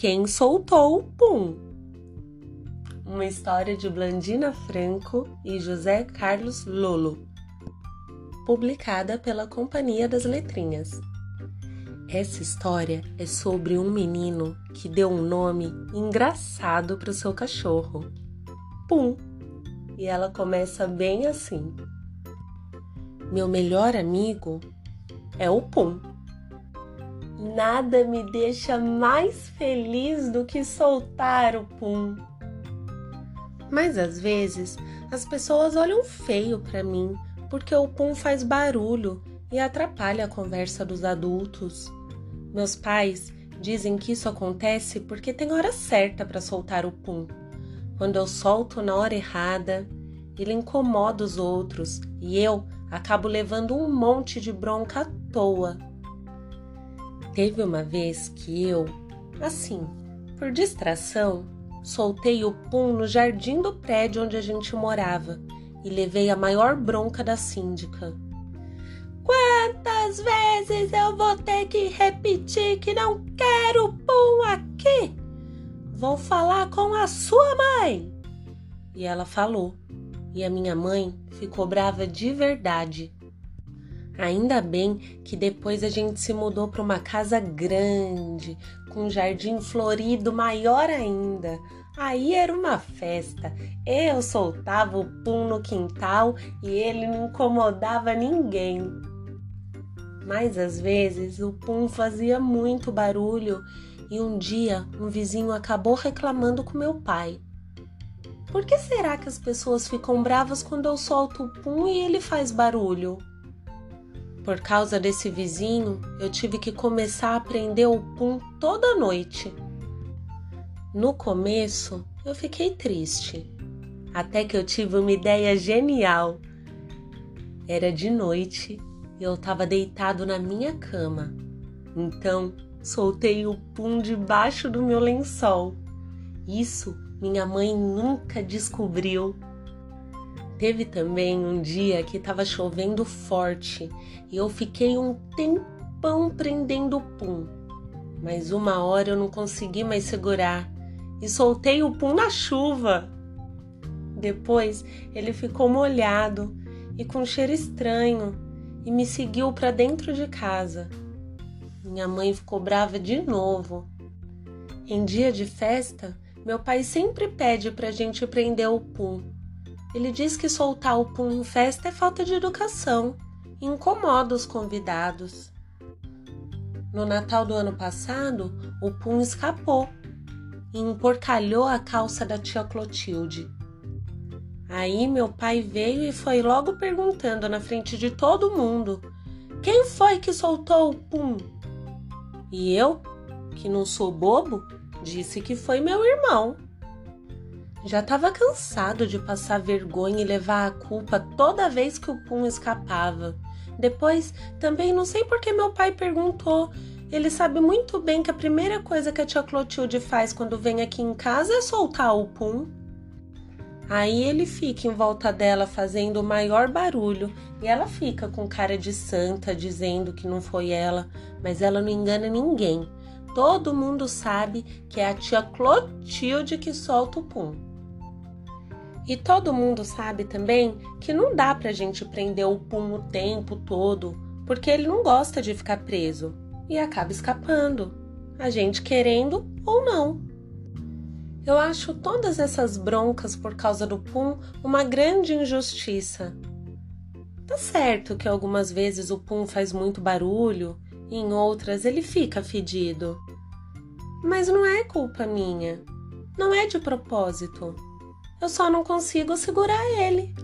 Quem soltou o pum? Uma história de Blandina Franco e José Carlos Lolo, publicada pela Companhia das Letrinhas. Essa história é sobre um menino que deu um nome engraçado para o seu cachorro, Pum. E ela começa bem assim: Meu melhor amigo é o Pum. Nada me deixa mais feliz do que soltar o pum. Mas às vezes as pessoas olham feio para mim porque o pum faz barulho e atrapalha a conversa dos adultos. Meus pais dizem que isso acontece porque tem hora certa para soltar o pum. Quando eu solto na hora errada, ele incomoda os outros e eu acabo levando um monte de bronca à toa Teve uma vez que eu, assim, por distração, soltei o pum no jardim do prédio onde a gente morava e levei a maior bronca da síndica. Quantas vezes eu vou ter que repetir que não quero pum aqui? Vou falar com a sua mãe. E ela falou, e a minha mãe ficou brava de verdade. Ainda bem que depois a gente se mudou para uma casa grande, com um jardim florido maior ainda. Aí era uma festa. Eu soltava o pum no quintal e ele não incomodava ninguém. Mas às vezes o pum fazia muito barulho e um dia um vizinho acabou reclamando com meu pai. Por que será que as pessoas ficam bravas quando eu solto o pum e ele faz barulho? Por causa desse vizinho, eu tive que começar a aprender o pum toda noite. No começo, eu fiquei triste, até que eu tive uma ideia genial. Era de noite e eu estava deitado na minha cama. Então, soltei o pum debaixo do meu lençol. Isso minha mãe nunca descobriu. Teve também um dia que estava chovendo forte e eu fiquei um tempão prendendo o pum. Mas uma hora eu não consegui mais segurar e soltei o pum na chuva. Depois ele ficou molhado e com cheiro estranho e me seguiu para dentro de casa. Minha mãe ficou brava de novo. Em dia de festa, meu pai sempre pede para a gente prender o pum ele diz que soltar o pum em festa é falta de educação e incomoda os convidados. No Natal do ano passado, o pum escapou e emporcalhou a calça da tia Clotilde. Aí meu pai veio e foi logo perguntando na frente de todo mundo: quem foi que soltou o pum? E eu, que não sou bobo, disse que foi meu irmão. Já estava cansado de passar vergonha e levar a culpa toda vez que o Pum escapava. Depois, também não sei por que meu pai perguntou. Ele sabe muito bem que a primeira coisa que a tia Clotilde faz quando vem aqui em casa é soltar o Pum. Aí ele fica em volta dela fazendo o maior barulho e ela fica com cara de santa dizendo que não foi ela, mas ela não engana ninguém. Todo mundo sabe que é a tia Clotilde que solta o pum. E todo mundo sabe também que não dá pra gente prender o pum o tempo todo, porque ele não gosta de ficar preso e acaba escapando, a gente querendo ou não. Eu acho todas essas broncas por causa do pum uma grande injustiça. Tá certo que algumas vezes o pum faz muito barulho e em outras ele fica fedido. Mas não é culpa minha. Não é de propósito. Eu só não consigo segurar ele.